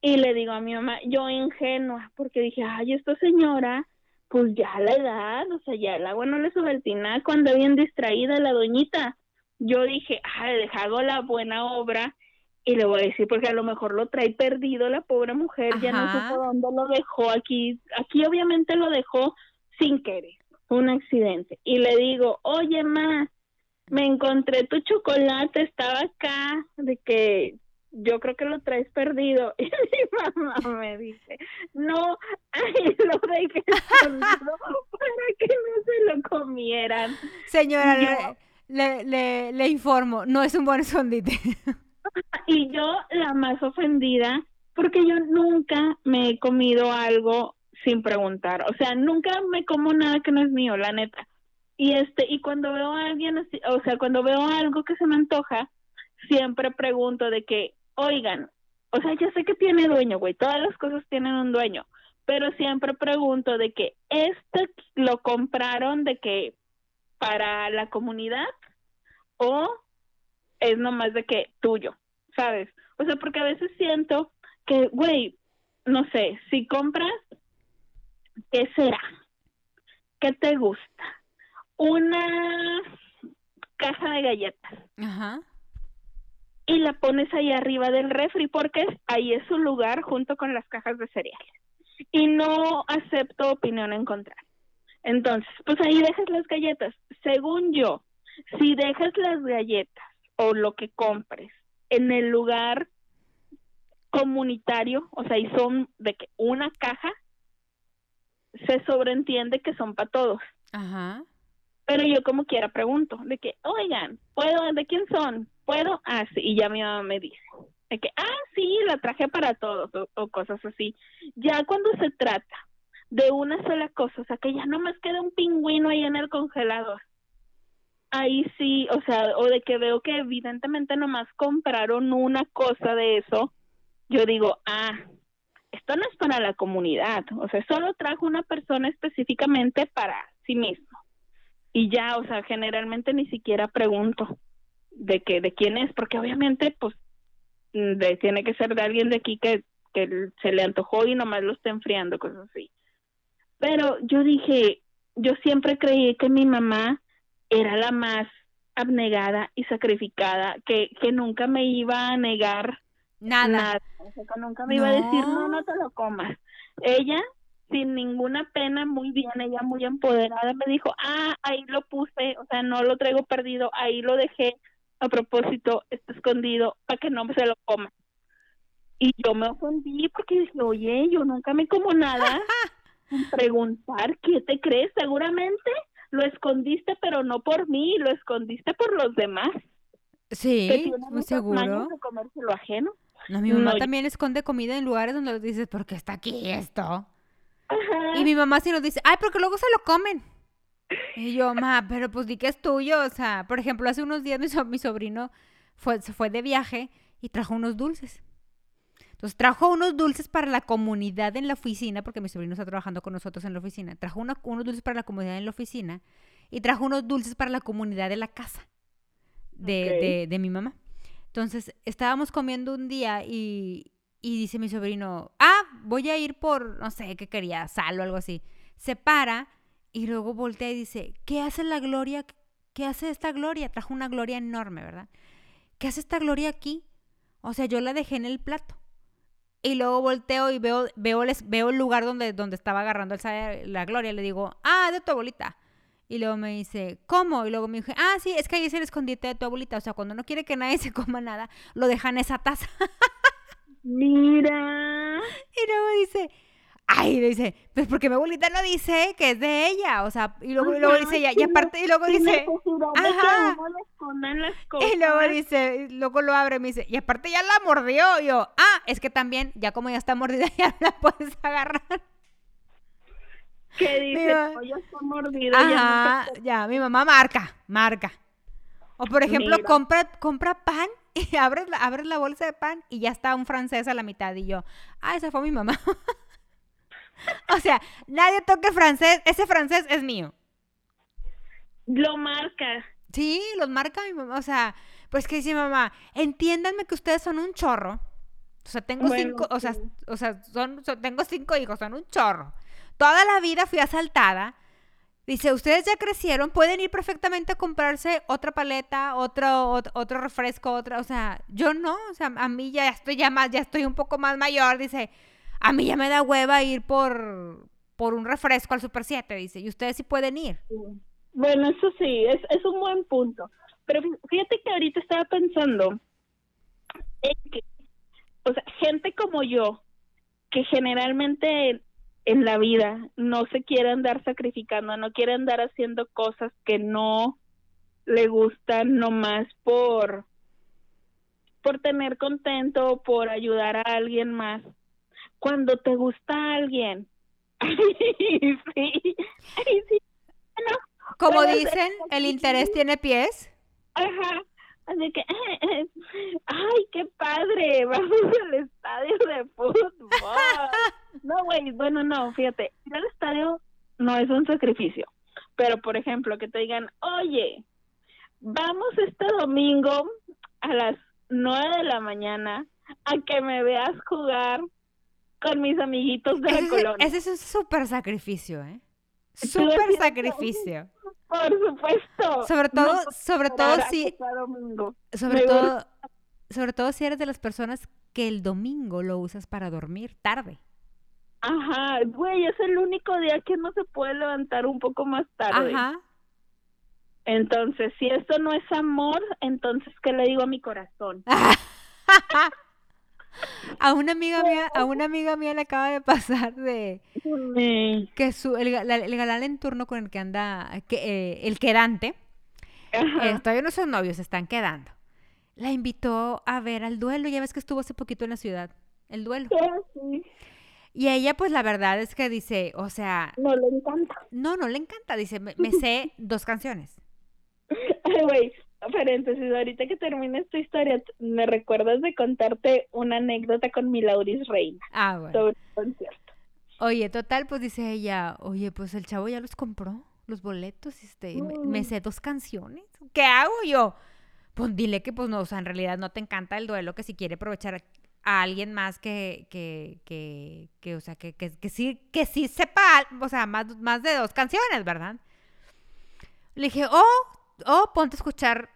[SPEAKER 2] y le digo a mi mamá, yo ingenua, porque dije, ay, esta señora, pues ya la edad, o sea, ya el agua no le sube el tinaco, anda bien distraída la doñita. Yo dije, ay, deja hago la buena obra y le voy a decir, porque a lo mejor lo trae perdido la pobre mujer, ya no supo dónde lo dejó aquí. Aquí obviamente lo dejó sin querer, un accidente. Y le digo, oye, ma, me encontré tu chocolate, estaba acá, de que yo creo que lo traes perdido. Y mi mamá me dice, no, ay, lo dejé escondido para que no se lo comieran.
[SPEAKER 1] señora,
[SPEAKER 2] yo-
[SPEAKER 1] le, le, le, le informo, no es un buen escondite.
[SPEAKER 2] Y yo la más ofendida, porque yo nunca me he comido algo sin preguntar. O sea, nunca me como nada que no es mío, la neta. Y este, y cuando veo a alguien así, o sea, cuando veo algo que se me antoja, siempre pregunto de que, oigan, o sea, ya sé que tiene dueño, güey, todas las cosas tienen un dueño, pero siempre pregunto de que este lo compraron de que para la comunidad o es nomás de que tuyo, ¿sabes? O sea, porque a veces siento que, güey, no sé, si compras, ¿qué será? ¿Qué te gusta? Una caja de galletas.
[SPEAKER 1] Ajá.
[SPEAKER 2] Y la pones ahí arriba del refri porque ahí es su lugar junto con las cajas de cereales. Y no acepto opinión en contra. Entonces, pues ahí dejas las galletas. Según yo, si dejas las galletas o lo que compres en el lugar comunitario, o sea, y son de que una caja, se sobreentiende que son para todos.
[SPEAKER 1] Ajá.
[SPEAKER 2] Pero yo como quiera pregunto, de que, oigan, ¿puedo? ¿De quién son? ¿Puedo? Ah, y ya mi mamá me dice, de que, ah, sí, la traje para todos, o, o cosas así. Ya cuando se trata de una sola cosa, o sea, que ya no más queda un pingüino ahí en el congelador, ahí sí, o sea, o de que veo que evidentemente nomás compraron una cosa de eso, yo digo, ah, esto no es para la comunidad, o sea, solo trajo una persona específicamente para sí mismo. Y ya, o sea, generalmente ni siquiera pregunto de que de quién es, porque obviamente pues mm, de, tiene que ser de alguien de aquí que, que se le antojó y nomás lo está enfriando, cosas así. Pero yo dije, yo siempre creí que mi mamá era la más abnegada y sacrificada, que, que nunca me iba a negar
[SPEAKER 1] Nada.
[SPEAKER 2] nada. O sea, que nunca me iba a decir, no, no te lo comas. Ella, sin ninguna pena, muy bien, ella muy empoderada, me dijo, ah, ahí lo puse, o sea, no lo traigo perdido, ahí lo dejé a propósito, está escondido, para que no se lo coma. Y yo me ofendí porque dije, oye, yo nunca me como nada. Preguntar, ¿qué te crees? Seguramente lo escondiste, pero no por mí, lo escondiste por los demás.
[SPEAKER 1] Sí, muy seguro.
[SPEAKER 2] mañas de comerse lo ajeno.
[SPEAKER 1] No, mi mamá
[SPEAKER 2] No, yo-
[SPEAKER 1] también esconde comida en lugares donde dices, ¿por qué está aquí esto?
[SPEAKER 2] Ajá.
[SPEAKER 1] Y mi mamá sí nos dice, ay, porque luego se lo comen. Y yo, ma, pero pues di que es tuyo. O sea, por ejemplo, hace unos días mi, so- mi sobrino fue, se fue de viaje y trajo unos dulces. Entonces trajo unos dulces para la comunidad en la oficina, porque mi sobrino está trabajando con nosotros en la oficina. Trajo una- unos dulces para la comunidad en la oficina y trajo unos dulces para la comunidad de la casa de, de- de mi mamá. Entonces estábamos comiendo un día y, y dice mi sobrino, ah, voy a ir por, no sé, qué quería, sal o algo así. Se para y luego voltea y dice, ¿qué hace la Gloria? ¿Qué hace esta Gloria? Trajo una Gloria enorme, ¿verdad? ¿Qué hace esta Gloria aquí? O sea, yo la dejé en el plato. Y luego volteo y veo, veo, les, veo el lugar donde, donde estaba agarrando el la Gloria. Le digo, ah, de tu abuelita. Y luego me dice, ¿cómo? Y luego me dije, ah, sí, es que ahí es el escondite de tu abuelita. O sea, cuando no quiere que nadie se coma nada, lo deja en esa taza.
[SPEAKER 2] Mira.
[SPEAKER 1] Y luego dice, ay, dice, pues porque mi abuelita no dice que es de ella. O sea, y luego, y luego
[SPEAKER 2] Ajá,
[SPEAKER 1] dice ella, y aparte, y luego dice, ajá.
[SPEAKER 2] le
[SPEAKER 1] y luego dice, luego lo abre me dice, y aparte ya la mordió. Y yo, ah, es que también, ya como ya está mordida, ya la puedes agarrar.
[SPEAKER 2] que dice,
[SPEAKER 1] Mira.
[SPEAKER 2] "No, ya está mordido. ya no
[SPEAKER 1] Ajá, ya, mi mamá marca, marca. O por ejemplo,
[SPEAKER 2] Mira.
[SPEAKER 1] compra, compra pan y abres la, abres la bolsa de pan y ya está un francés a la mitad. Y yo, ah, esa fue mi mamá. O sea, nadie toque francés, ese francés es mío.
[SPEAKER 2] Lo marca.
[SPEAKER 1] Sí, los marca mi mamá. O sea, pues que dice mamá, entiéndanme que ustedes son un chorro. O sea, tengo
[SPEAKER 2] Bueno,
[SPEAKER 1] cinco, o sea, o sea, son, son- tengo cinco hijos, son un chorro. Toda la vida fui asaltada. Dice, ustedes ya crecieron, pueden ir perfectamente a comprarse otra paleta, otro, ot- otro refresco, otra, o sea, yo no, o sea, a mí ya estoy ya más, ya estoy un poco más mayor, dice, a mí ya me da hueva ir por, por un refresco al Super 7, dice, y ustedes sí pueden ir.
[SPEAKER 2] Bueno, eso sí, es, es un buen punto. Pero fí- fíjate que ahorita estaba pensando en que, o sea, gente como yo, que generalmente en, en la vida no se quiere andar sacrificando, no quiere andar haciendo cosas que no le gustan nomás por por tener contento, por ayudar a alguien más. Cuando te gusta alguien, ay, sí, ay, sí, bueno,
[SPEAKER 1] Como dicen, el interés tiene pies.
[SPEAKER 2] Ajá. Así que, ay, qué padre, vamos al estadio de fútbol. No, güey, bueno, no, fíjate, ir al estadio no es un sacrificio, pero por ejemplo, que te digan, oye, vamos este domingo a las nueve de la mañana a que me veas jugar con mis amiguitos de la
[SPEAKER 1] Ese,
[SPEAKER 2] colonia.
[SPEAKER 1] ese es un súper sacrificio, ¿eh? Súper sacrificio.
[SPEAKER 2] Por supuesto.
[SPEAKER 1] Sobre todo, sobre todo si, sobre
[SPEAKER 2] Me
[SPEAKER 1] todo, sobre todo si eres de las personas que el domingo lo usas para dormir tarde.
[SPEAKER 2] Ajá, güey, es el único día que no se puede levantar un poco más tarde.
[SPEAKER 1] Ajá.
[SPEAKER 2] Entonces, si esto no es amor, entonces, ¿qué le digo a mi corazón?
[SPEAKER 1] A una amiga mía, a una amiga mía le acaba de pasar de que su el, la- el galán en turno con el que anda, que, eh, el quedante, eh, todavía no son novios, se están quedando. La invitó a ver al duelo, ya ves que estuvo hace poquito en la ciudad, el duelo.
[SPEAKER 2] Sí,
[SPEAKER 1] Y ella, pues la verdad es que dice, o sea,
[SPEAKER 2] no le encanta.
[SPEAKER 1] no, no le encanta, dice, me, me sé dos canciones.
[SPEAKER 2] Ay, güey, paréntesis, ahorita que termines tu historia, me recuerdas de contarte una anécdota con mi Lauris Reina
[SPEAKER 1] Ah, bueno.
[SPEAKER 2] sobre el concierto.
[SPEAKER 1] Oye, total, pues dice ella, oye, pues el chavo ya los compró, los boletos, este, y me, me sé dos canciones. ¿Qué hago yo? Pues dile que, pues no, o sea, en realidad no te encanta el duelo, que si quiere aprovechar a, alguien más que, que, que, que, o sea, que, que, que sí, que sí sepa, o sea, más, más de dos canciones, ¿verdad? Le dije, oh, oh, ponte a escuchar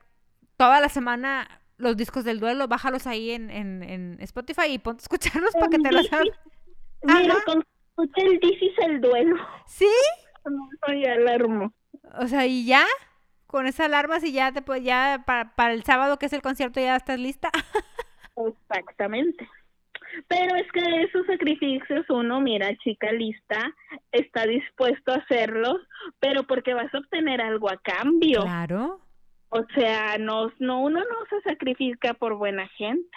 [SPEAKER 1] toda la semana los discos del duelo, bájalos ahí en, en, en Spotify y ponte a escucharlos para que te los hagas.
[SPEAKER 2] Mira, escucha el This is el duelo.
[SPEAKER 1] ¿Sí?
[SPEAKER 2] No soy alarmo.
[SPEAKER 1] O sea, y ya, con esa alarma, si ya te puedes, ya para, para el sábado que es el concierto ya estás lista.
[SPEAKER 2] Exactamente. Pero es que esos sacrificios uno, mira, chica lista, está dispuesto a hacerlos, pero porque vas a obtener algo a cambio.
[SPEAKER 1] Claro.
[SPEAKER 2] O sea, no, no, uno no se sacrifica por buena gente.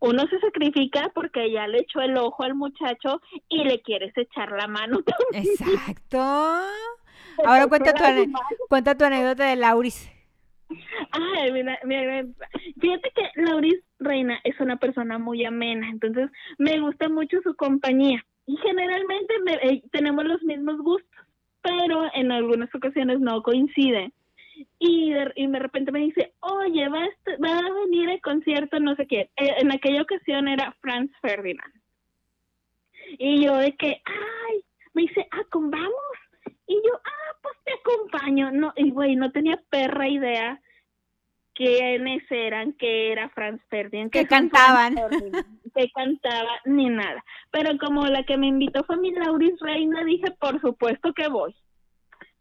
[SPEAKER 2] Uno se sacrifica porque ya le echó el ojo al muchacho y le quieres echar la mano.
[SPEAKER 1] Exacto. Ahora cuenta tu, cuenta tu anécdota de Lauris.
[SPEAKER 2] Ay, mira, mira, fíjate que Lauris Reina es una persona muy amena, entonces me gusta mucho su compañía y generalmente me- eh, tenemos los mismos gustos, pero en algunas ocasiones no coinciden. Y de, y de repente me dice, oye, va a, va a venir el concierto, no sé qué. Eh, en aquella ocasión era Franz Ferdinand. Y yo de que, ay, me dice, ah, ¿con vamos? Y yo, ah, pues te acompaño. No, y güey, no tenía perra idea quiénes eran, que era Franz Ferdinand.
[SPEAKER 1] Que cantaban.
[SPEAKER 2] Ferdinand, Que cantaba, ni nada. Pero como la que me invitó fue mi Lauris Reina, dije, por supuesto que voy.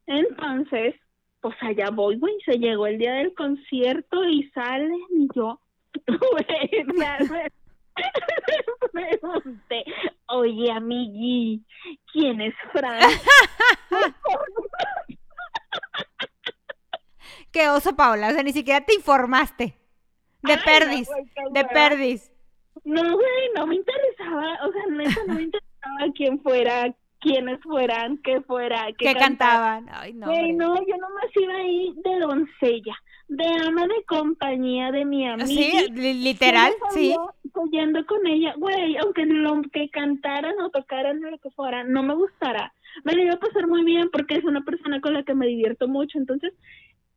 [SPEAKER 2] Entonces, pues allá voy, güey. Se llegó el día del concierto y salen y yo, güey, pregunté, oye, amigui, ¿quién es Franz?
[SPEAKER 1] Qué oso, Paula. O sea, ni siquiera te informaste. De
[SPEAKER 2] Ay,
[SPEAKER 1] perdis. de perdis.
[SPEAKER 2] No, güey, no me interesaba, o sea, neta, no me interesaba quién fuera, quiénes fueran, qué fuera, qué
[SPEAKER 1] Que
[SPEAKER 2] cantaban.
[SPEAKER 1] cantaban. Ay, no. Hombre.
[SPEAKER 2] no, yo nomás iba ahí de doncella, de ama de compañía de mi amiga.
[SPEAKER 1] Sí, li- literal, sí.
[SPEAKER 2] Yendo con ella, güey, aunque lo que cantaran o tocaran o lo que fuera, no me gustara. Me lo iba a pasar muy bien porque es una persona con la que me divierto mucho, entonces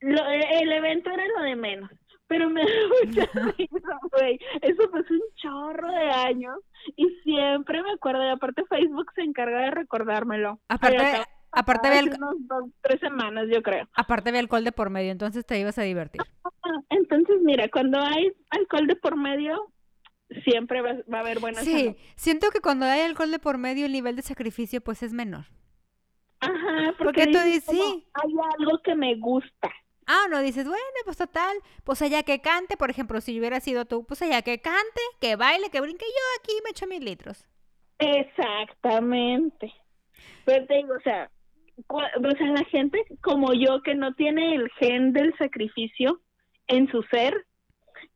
[SPEAKER 2] lo, el evento era lo de menos. Pero me da mucha risa, güey. Eso fue hace un chorro de años y siempre me acuerdo. Y aparte Facebook se encarga de recordármelo.
[SPEAKER 1] Aparte,
[SPEAKER 2] acaba-
[SPEAKER 1] aparte, había,
[SPEAKER 2] hace
[SPEAKER 1] alco-
[SPEAKER 2] unos dos, tres semanas, yo creo.
[SPEAKER 1] aparte había alcohol de por medio, entonces te ibas a divertir.
[SPEAKER 2] Entonces, mira, cuando hay alcohol de por medio, siempre va, va a haber buena
[SPEAKER 1] Sí,
[SPEAKER 2] salud.
[SPEAKER 1] siento que cuando hay alcohol de por medio, el nivel de sacrificio pues es menor.
[SPEAKER 2] Ajá, porque,
[SPEAKER 1] Porque tú
[SPEAKER 2] dices
[SPEAKER 1] sí.
[SPEAKER 2] hay algo que me gusta.
[SPEAKER 1] Ah, no, dices, bueno, pues total, pues allá que cante, por ejemplo, si hubiera sido tú, pues allá que cante, que baile, que brinque, yo aquí me echo mis litros.
[SPEAKER 2] Exactamente. Pero te digo, o sea, o sea, la gente como yo que no tiene el gen del sacrificio en su ser,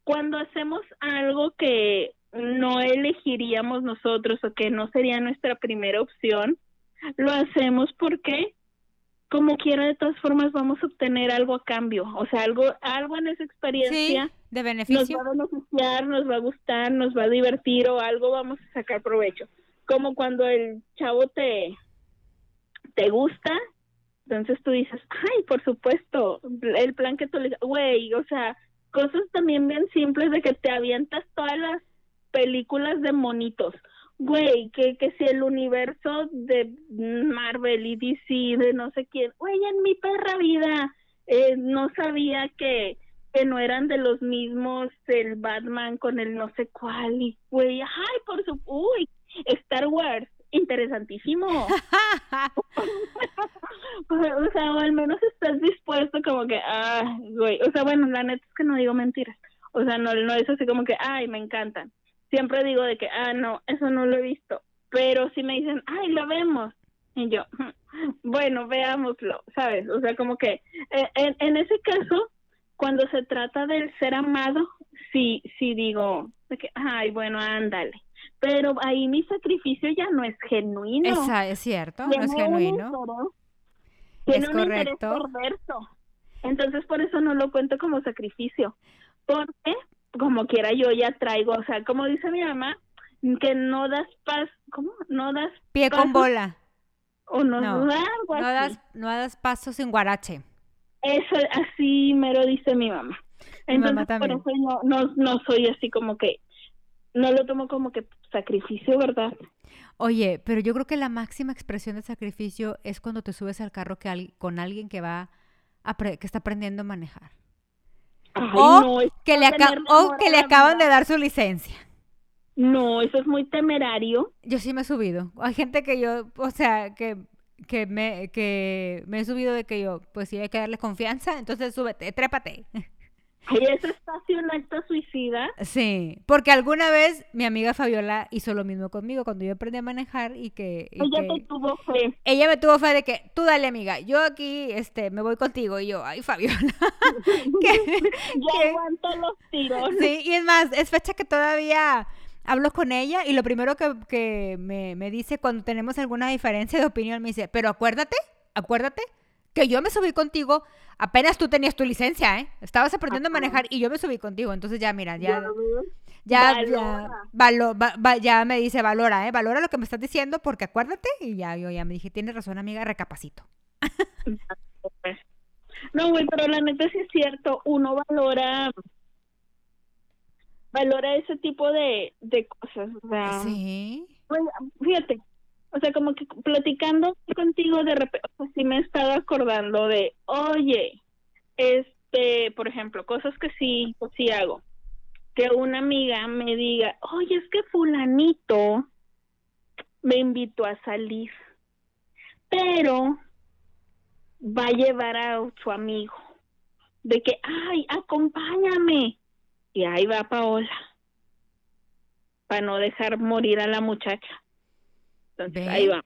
[SPEAKER 2] cuando hacemos algo que no elegiríamos nosotros o que no sería nuestra primera opción, lo hacemos porque como quiera de todas formas vamos a obtener algo a cambio, o sea, algo algo en esa
[SPEAKER 1] Sí,
[SPEAKER 2] experiencia
[SPEAKER 1] de
[SPEAKER 2] nos
[SPEAKER 1] beneficio.
[SPEAKER 2] va a beneficiar, nos va a gustar, nos va a divertir o algo vamos a sacar provecho. Como cuando el chavo te, te gusta, Entonces tú dices, ay, por supuesto, el plan que tú le... Güey, o sea, cosas también bien simples de que te avientas todas las películas de monitos. Güey, que, que si el universo de Marvel y DC, de no sé quién, güey, en mi perra vida eh, no sabía que, que no eran de los mismos el Batman con el no sé cuál y güey, ay, por su... Uy, Star Wars, interesantísimo. o sea, o al menos estás dispuesto como que, ah, güey, o sea, bueno, la neta es que no digo mentiras. O sea, no, no es así como que, ay, me encantan. Siempre digo de que, ah, no, eso no lo he visto. Pero si me dicen, ay, lo vemos. Y yo, bueno, veámoslo, ¿sabes? O sea, como que eh, en, en ese caso, cuando se trata del ser amado, sí, sí digo, de que, ay, bueno, ándale pero ahí mi sacrificio ya no es genuino.
[SPEAKER 1] Esa es cierto, no es genuino.
[SPEAKER 2] tiene un interés perverso. Entonces por eso no lo cuento como sacrificio. Porque como quiera yo ya traigo, o sea, como dice mi mamá, que no das paz, ¿cómo? No das
[SPEAKER 1] pie con bola.
[SPEAKER 2] O no, no,
[SPEAKER 1] no das no das paso sin guarache.
[SPEAKER 2] Eso así me lo dice mi mamá. Entonces por eso no, no no soy así como que no lo tomo como que sacrificio, ¿verdad?
[SPEAKER 1] Oye, pero yo creo que la máxima expresión de sacrificio es cuando te subes al carro que con alguien que va a que está aprendiendo a manejar. O, que le o que le acaban de dar su licencia.
[SPEAKER 2] No, eso es muy temerario.
[SPEAKER 1] Yo sí me he subido. Hay gente que yo, o sea, que, que, me, que me he subido de que yo, pues sí hay que darle confianza, entonces súbete, trépate.
[SPEAKER 2] ¿Y eso está un acto suicida?
[SPEAKER 1] Sí, porque alguna vez mi amiga Fabiola hizo lo mismo conmigo cuando yo aprendí a manejar y que...
[SPEAKER 2] ella te tuvo fe.
[SPEAKER 1] Ella me tuvo fe de que, tú dale amiga, yo aquí este, me voy contigo y yo, ay Fabiola.
[SPEAKER 2] ya aguanto los tiros.
[SPEAKER 1] Sí, y es más, es fecha que todavía hablo con ella y lo primero que, que me, me dice cuando tenemos alguna diferencia de opinión me dice, pero acuérdate, acuérdate que yo me subí contigo, apenas tú tenías tu licencia, ¿eh? Estabas aprendiendo a manejar y yo me subí contigo, entonces ya, mira, ya... Ya, ya, ya me dice, valora, ¿eh? Valora lo que me estás diciendo porque acuérdate. Y ya, yo ya me dije, tienes razón, amiga, recapacito.
[SPEAKER 2] no, güey, pero la neta sí es cierto, uno valora valora ese tipo de, de cosas. O sea,
[SPEAKER 1] sí.
[SPEAKER 2] fíjate, o sea, como que platicando contigo de repente, o sea, sí me he estado acordando de, oye, este, por ejemplo, cosas que sí, pues sí hago. Que una amiga me diga, oye, es que fulanito me invitó a salir, pero va a llevar a su amigo. De que, ay, acompáñame. Y ahí va Paola. Para no dejar morir a la muchacha ahí va.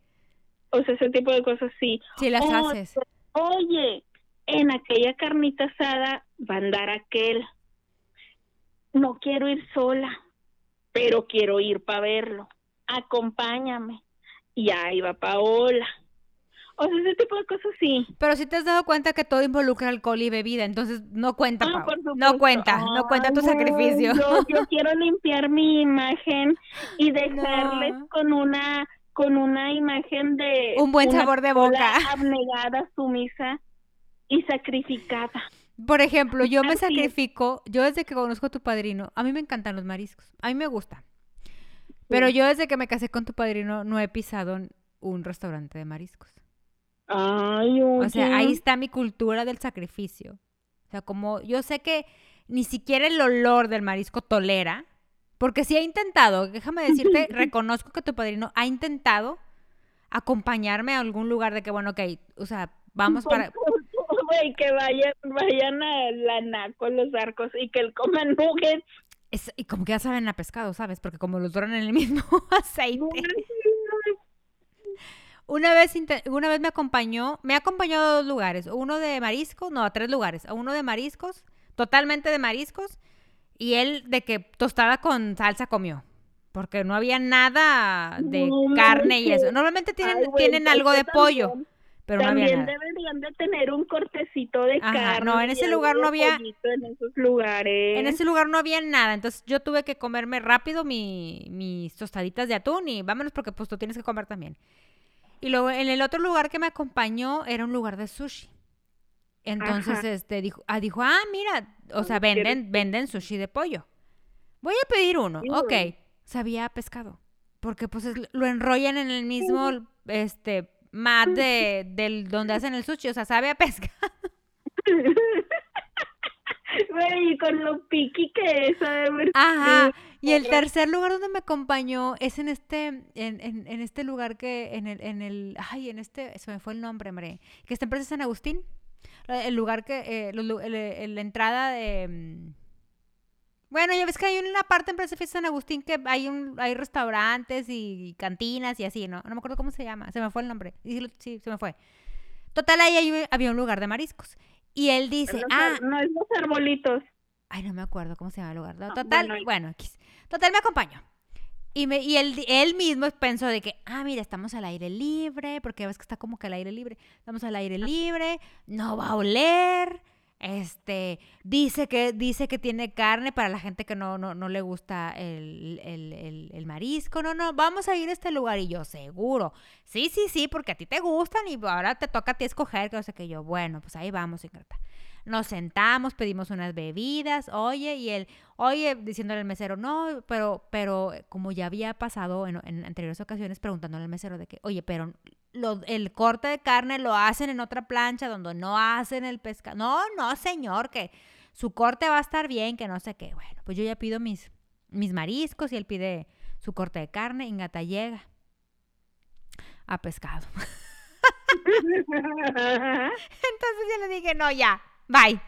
[SPEAKER 2] O sea, ese tipo de cosas sí.
[SPEAKER 1] Sí, las haces.
[SPEAKER 2] Oye, en aquella carnita asada va a andar aquel. No quiero ir sola, pero quiero ir para verlo. Acompáñame. Y ahí va Paola. O sea, ese tipo de cosas sí.
[SPEAKER 1] Pero si te has dado cuenta que todo involucra alcohol y bebida, entonces no cuenta, ah, no cuenta, no cuenta tu sacrificio.
[SPEAKER 2] Yo, quiero limpiar mi imagen y dejarles con una con una imagen de
[SPEAKER 1] un buen sabor de boca,
[SPEAKER 2] abnegada, sumisa y sacrificada.
[SPEAKER 1] Por ejemplo, yo me sacrifico, yo desde que conozco a tu padrino, a mí me encantan los mariscos, a mí me gusta. Pero yo desde que me casé con tu padrino no he pisado un restaurante de mariscos.
[SPEAKER 2] Ay,
[SPEAKER 1] O sea, ahí está mi cultura del sacrificio. O sea, como yo sé que ni siquiera el olor del marisco tolera, porque sí ha intentado, déjame decirte, reconozco que tu padrino ha intentado acompañarme a algún lugar de que, bueno, ok, o sea, vamos para...
[SPEAKER 2] Güey, que vayan, vayan a la naco, los arcos, y que él coma nuggets.
[SPEAKER 1] y como que ya saben a pescado, ¿sabes? Porque como los doran en el mismo aceite. Una vez, una vez me acompañó, me ha acompañado a dos lugares, uno de mariscos, no, a tres lugares, a uno de mariscos, totalmente de mariscos, y él de que tostada con salsa comió. Porque no había nada de carne y eso. Normalmente tienen, tienen algo de pollo. Pero
[SPEAKER 2] también
[SPEAKER 1] no había
[SPEAKER 2] deberían de tener un cortecito de carne.
[SPEAKER 1] No, en ese lugar no había.
[SPEAKER 2] En esos lugares.
[SPEAKER 1] En ese lugar no había nada. Entonces yo tuve que comerme rápido mi, mis tostaditas de atún y vámonos porque pues tú tienes que comer también. Y luego en el otro lugar que me acompañó era un lugar de sushi. Entonces,
[SPEAKER 2] Ajá.
[SPEAKER 1] este, dijo, ah, dijo, ah, mira, o sea, venden, venden sushi de pollo. Voy a pedir uno.
[SPEAKER 2] Sí,
[SPEAKER 1] Ok. Sabía pescado. Porque pues es- lo enrollan en el mismo, este, mat de, del donde hacen el sushi. O sea, sabe a pescado.
[SPEAKER 2] Y con lo piqui que es, ver.
[SPEAKER 1] Ajá. Y el tercer lugar donde me acompañó es en este, en, en, en este lugar que, en el, en el, ay, en este, se me fue el nombre, hombre, que está en San Agustín. La- El lugar que, eh, los el- el- la entrada de... mm, Bueno, ya ves que hay una parte en Plaza Fiesta San Agustín que hay un, hay restaurantes y, cantinas y así, ¿no? No me acuerdo cómo se llama, se me fue el nombre. Sí, se me fue. Total, ahí había un lugar de mariscos. Y él dice,
[SPEAKER 2] Los
[SPEAKER 1] ah,
[SPEAKER 2] no es los arbolitos.
[SPEAKER 1] Ay, no me acuerdo cómo se llama el lugar.
[SPEAKER 2] Ah,
[SPEAKER 1] Total,
[SPEAKER 2] bueno,
[SPEAKER 1] bueno, X. Total me acompañó. Y, me, y él, él mismo pensó de que, ah, mira, estamos al aire libre, porque ves que está como que al aire libre. Estamos al aire libre, no va a oler. Este, dice que, dice que tiene carne para la gente que no, no, no le gusta el, el, el- el marisco. No, no, vamos a ir a este lugar. Y yo, seguro. Sí, sí, sí, porque a ti te gustan y ahora te toca a ti escoger, que no sé qué yo. Bueno, pues ahí vamos, Ingrata. Nos sentamos, pedimos unas bebidas, oye, y él, oye, diciéndole al mesero, no, pero, pero eh, como ya había pasado en, en anteriores ocasiones, preguntándole al mesero de que, oye, pero el corte de carne lo hacen en otra plancha donde no hacen el pescado. No, no, señor, que su corte va a estar bien, que no sé qué. Bueno, pues yo ya pido mis, mis mariscos y él pide su corte de carne, Ingata llega a pescado. Entonces yo le dije, no, ya, bye.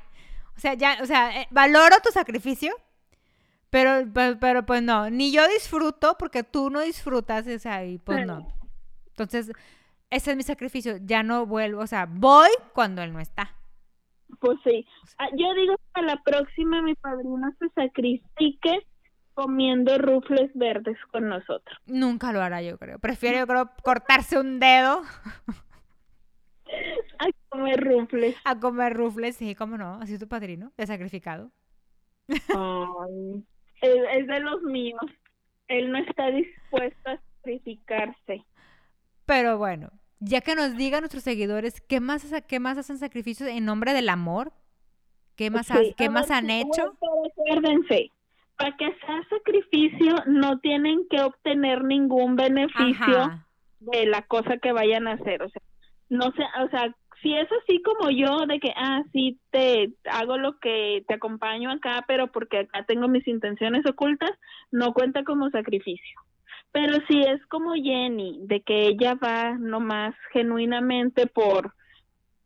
[SPEAKER 1] O sea, ya, o sea, eh, valoro tu sacrificio, pero, pero, pero, pues no, ni yo disfruto porque tú no disfrutas, o sea, y pues no. Entonces, ese es mi sacrificio, ya no vuelvo, o sea, voy cuando él no está.
[SPEAKER 2] Pues sí. Ah, Yo digo que a la próxima mi padrino se sacrifique comiendo rufles verdes con nosotros.
[SPEAKER 1] Nunca lo hará, yo creo. Prefiero, yo creo, cortarse un dedo
[SPEAKER 2] A comer rufles.
[SPEAKER 1] a comer rufles, sí, cómo no, así tu padrino, de sacrificado.
[SPEAKER 2] Ay, es, de los míos. Él no está dispuesto a sacrificarse.
[SPEAKER 1] Pero bueno, ya que nos digan nuestros seguidores qué más, qué más hacen sacrificios en nombre del amor, qué más,
[SPEAKER 2] Sí,
[SPEAKER 1] qué más
[SPEAKER 2] ver,
[SPEAKER 1] han hecho.
[SPEAKER 2] acuérdense, para que sea sacrificio no tienen que obtener ningún beneficio
[SPEAKER 1] Ajá.
[SPEAKER 2] de la cosa que vayan a hacer, o sea, no sé, o sea, si es así como yo de que ah sí te hago lo que te acompaño acá, pero porque acá tengo mis intenciones ocultas, no cuenta como sacrificio. Pero si es como Jenny, de que ella va nomás genuinamente por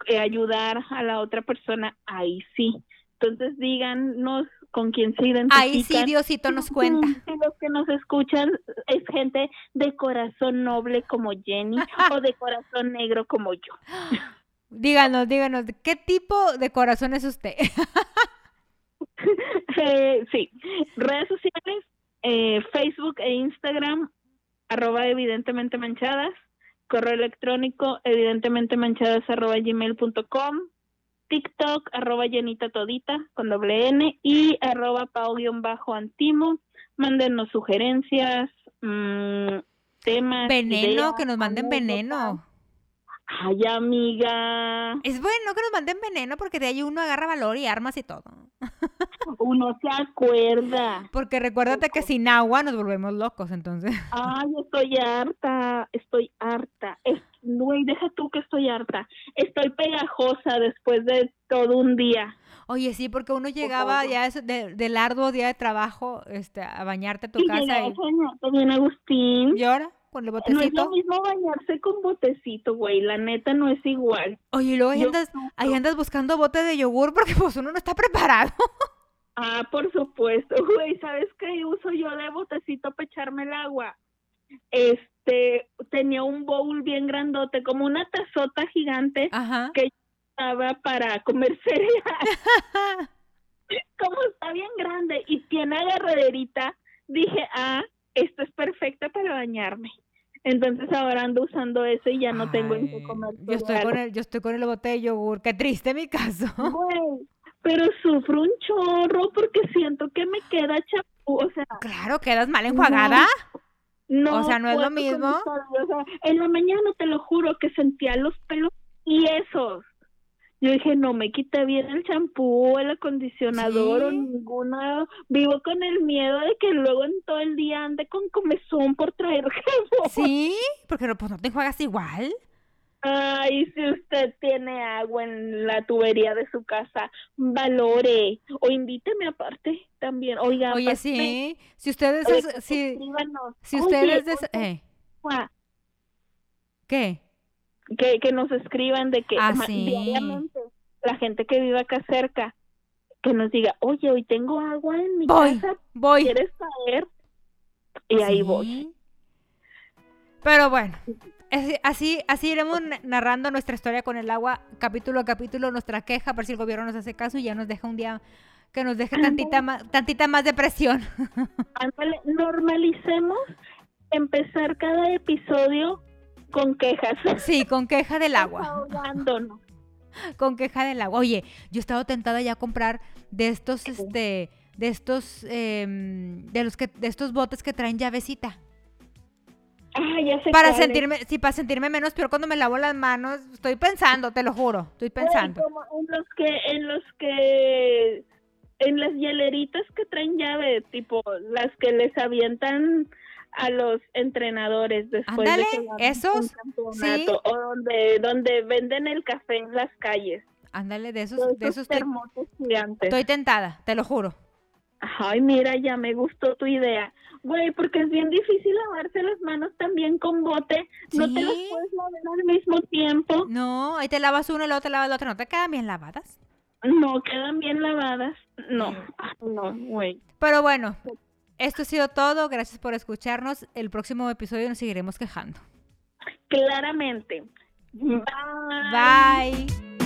[SPEAKER 2] eh, ayudar a la otra persona, ahí sí. Entonces díganos con quién se identifican.
[SPEAKER 1] Ahí sí Diosito nos cuenta.
[SPEAKER 2] Si los que nos escuchan es gente de corazón noble como Jenny o de corazón negro como yo.
[SPEAKER 1] Díganos, díganos, ¿qué tipo de corazón es usted?
[SPEAKER 2] Eh, sí, redes sociales, eh, Facebook e Instagram, arroba evidentemente manchadas, correo electrónico evidentemente manchadas arroba gmail.com, TikTok arroba llenita todita con doble N y arroba pao guion bajo antimo. Mándenos sugerencias, mm, temas.
[SPEAKER 1] veneno,
[SPEAKER 2] ideas,
[SPEAKER 1] que nos manden veneno.
[SPEAKER 2] Ay, amiga,
[SPEAKER 1] Es bueno que nos manden veneno porque de ahí uno agarra valor y armas y todo.
[SPEAKER 2] uno se acuerda.
[SPEAKER 1] Porque recuérdate que sin agua nos volvemos locos, entonces.
[SPEAKER 2] Ay, estoy harta, estoy harta. Es, güey, deja tú que estoy harta. Estoy pegajosa después de todo un día.
[SPEAKER 1] Oye, sí, porque uno llegaba ya de- de- del arduo día de trabajo este, a bañarte a tu
[SPEAKER 2] y
[SPEAKER 1] casa y
[SPEAKER 2] bien, Agustín.
[SPEAKER 1] llora con el
[SPEAKER 2] No es lo
[SPEAKER 1] botecito.
[SPEAKER 2] mismo bañarse con botecito, güey. La neta no es igual.
[SPEAKER 1] Oye, y luego ahí
[SPEAKER 2] Yo
[SPEAKER 1] andas, ahí andas buscando bote de yogur porque pues uno no está preparado.
[SPEAKER 2] Ah, por supuesto, güey. ¿Sabes qué uso yo de botecito para echarme el agua? Este, tenía un bowl bien grandote, como una tazota gigante
[SPEAKER 1] Ajá.
[SPEAKER 2] que estaba para comer cereal. como está bien grande y tiene agarraderita, dije, ah, esto es perfecta para bañarme. Entonces ahora ando usando eso y ya no tengo en qué comer.
[SPEAKER 1] Yo estoy con el, yo estoy con el bote de yogur. Qué triste mi caso.
[SPEAKER 2] Pero sufro un chorro porque siento que me queda chapú, o sea,
[SPEAKER 1] Claro, quedas mal enjuagada.
[SPEAKER 2] No,
[SPEAKER 1] O sea, ¿no es lo mismo?
[SPEAKER 2] o sea, en la mañana te lo juro que sentía los pelos tiesos. Yo dije, no me quité bien el champú, el acondicionador o ninguna. Vivo con el miedo de que luego en todo el día ande con comezón por traer jabón.
[SPEAKER 1] Sí, porque no, pues no te enjuagas igual.
[SPEAKER 2] Ay, si usted tiene agua en la tubería de su casa, valore o invíteme aparte también. Oiga,
[SPEAKER 1] Oye,
[SPEAKER 2] aparte,
[SPEAKER 1] sí, si ustedes,
[SPEAKER 2] oye,
[SPEAKER 1] es- si, ustedes, des- eh, ¿qué?
[SPEAKER 2] que, que nos escriban de que
[SPEAKER 1] Ah, sí.
[SPEAKER 2] diariamente la gente que vive acá cerca que nos diga, oye, hoy tengo agua en mi
[SPEAKER 1] Voy,
[SPEAKER 2] casa,
[SPEAKER 1] voy.
[SPEAKER 2] ¿quieres traer? Y ahí voy.
[SPEAKER 1] Pero bueno, así, así iremos na- narrando nuestra historia con el agua, capítulo a capítulo, nuestra queja, para si el gobierno nos hace caso y ya nos deja un día que nos deje tantita más, tantita más depresión.
[SPEAKER 2] Normalicemos empezar cada episodio con quejas.
[SPEAKER 1] Sí, con queja del agua. Con queja del agua. Oye, yo he estado tentada ya a comprar de estos, este, de estos, em, de los que, de estos botes que traen llavecita.
[SPEAKER 2] Ah, ya sé
[SPEAKER 1] Para sentirme, sí, para sentirme menos peor cuando me lavo las manos. Estoy pensando, te lo juro, estoy pensando.
[SPEAKER 2] como en los que, en los que, en las hieleritas que traen llave, tipo las que les avientan a los entrenadores después
[SPEAKER 1] Ándale,
[SPEAKER 2] de que
[SPEAKER 1] esos,
[SPEAKER 2] un
[SPEAKER 1] sí.
[SPEAKER 2] o donde, donde venden el café en las calles.
[SPEAKER 1] Ándale, de esos, de esos
[SPEAKER 2] esos
[SPEAKER 1] estoy,
[SPEAKER 2] termos gigantes.
[SPEAKER 1] estoy tentada, te lo juro.
[SPEAKER 2] Ay, mira, ya me gustó tu idea. Güey, porque es bien difícil lavarse las manos también con bote. No te las puedes lavar al mismo tiempo.
[SPEAKER 1] No, ahí te lavas uno y luego te lavas el otro, no te quedan bien lavadas.
[SPEAKER 2] No quedan bien lavadas. No. Ay, no, güey.
[SPEAKER 1] Pero bueno, esto ha sido todo. Gracias por escucharnos. El próximo episodio nos seguiremos quejando.
[SPEAKER 2] Claramente. Bye.
[SPEAKER 1] Bye.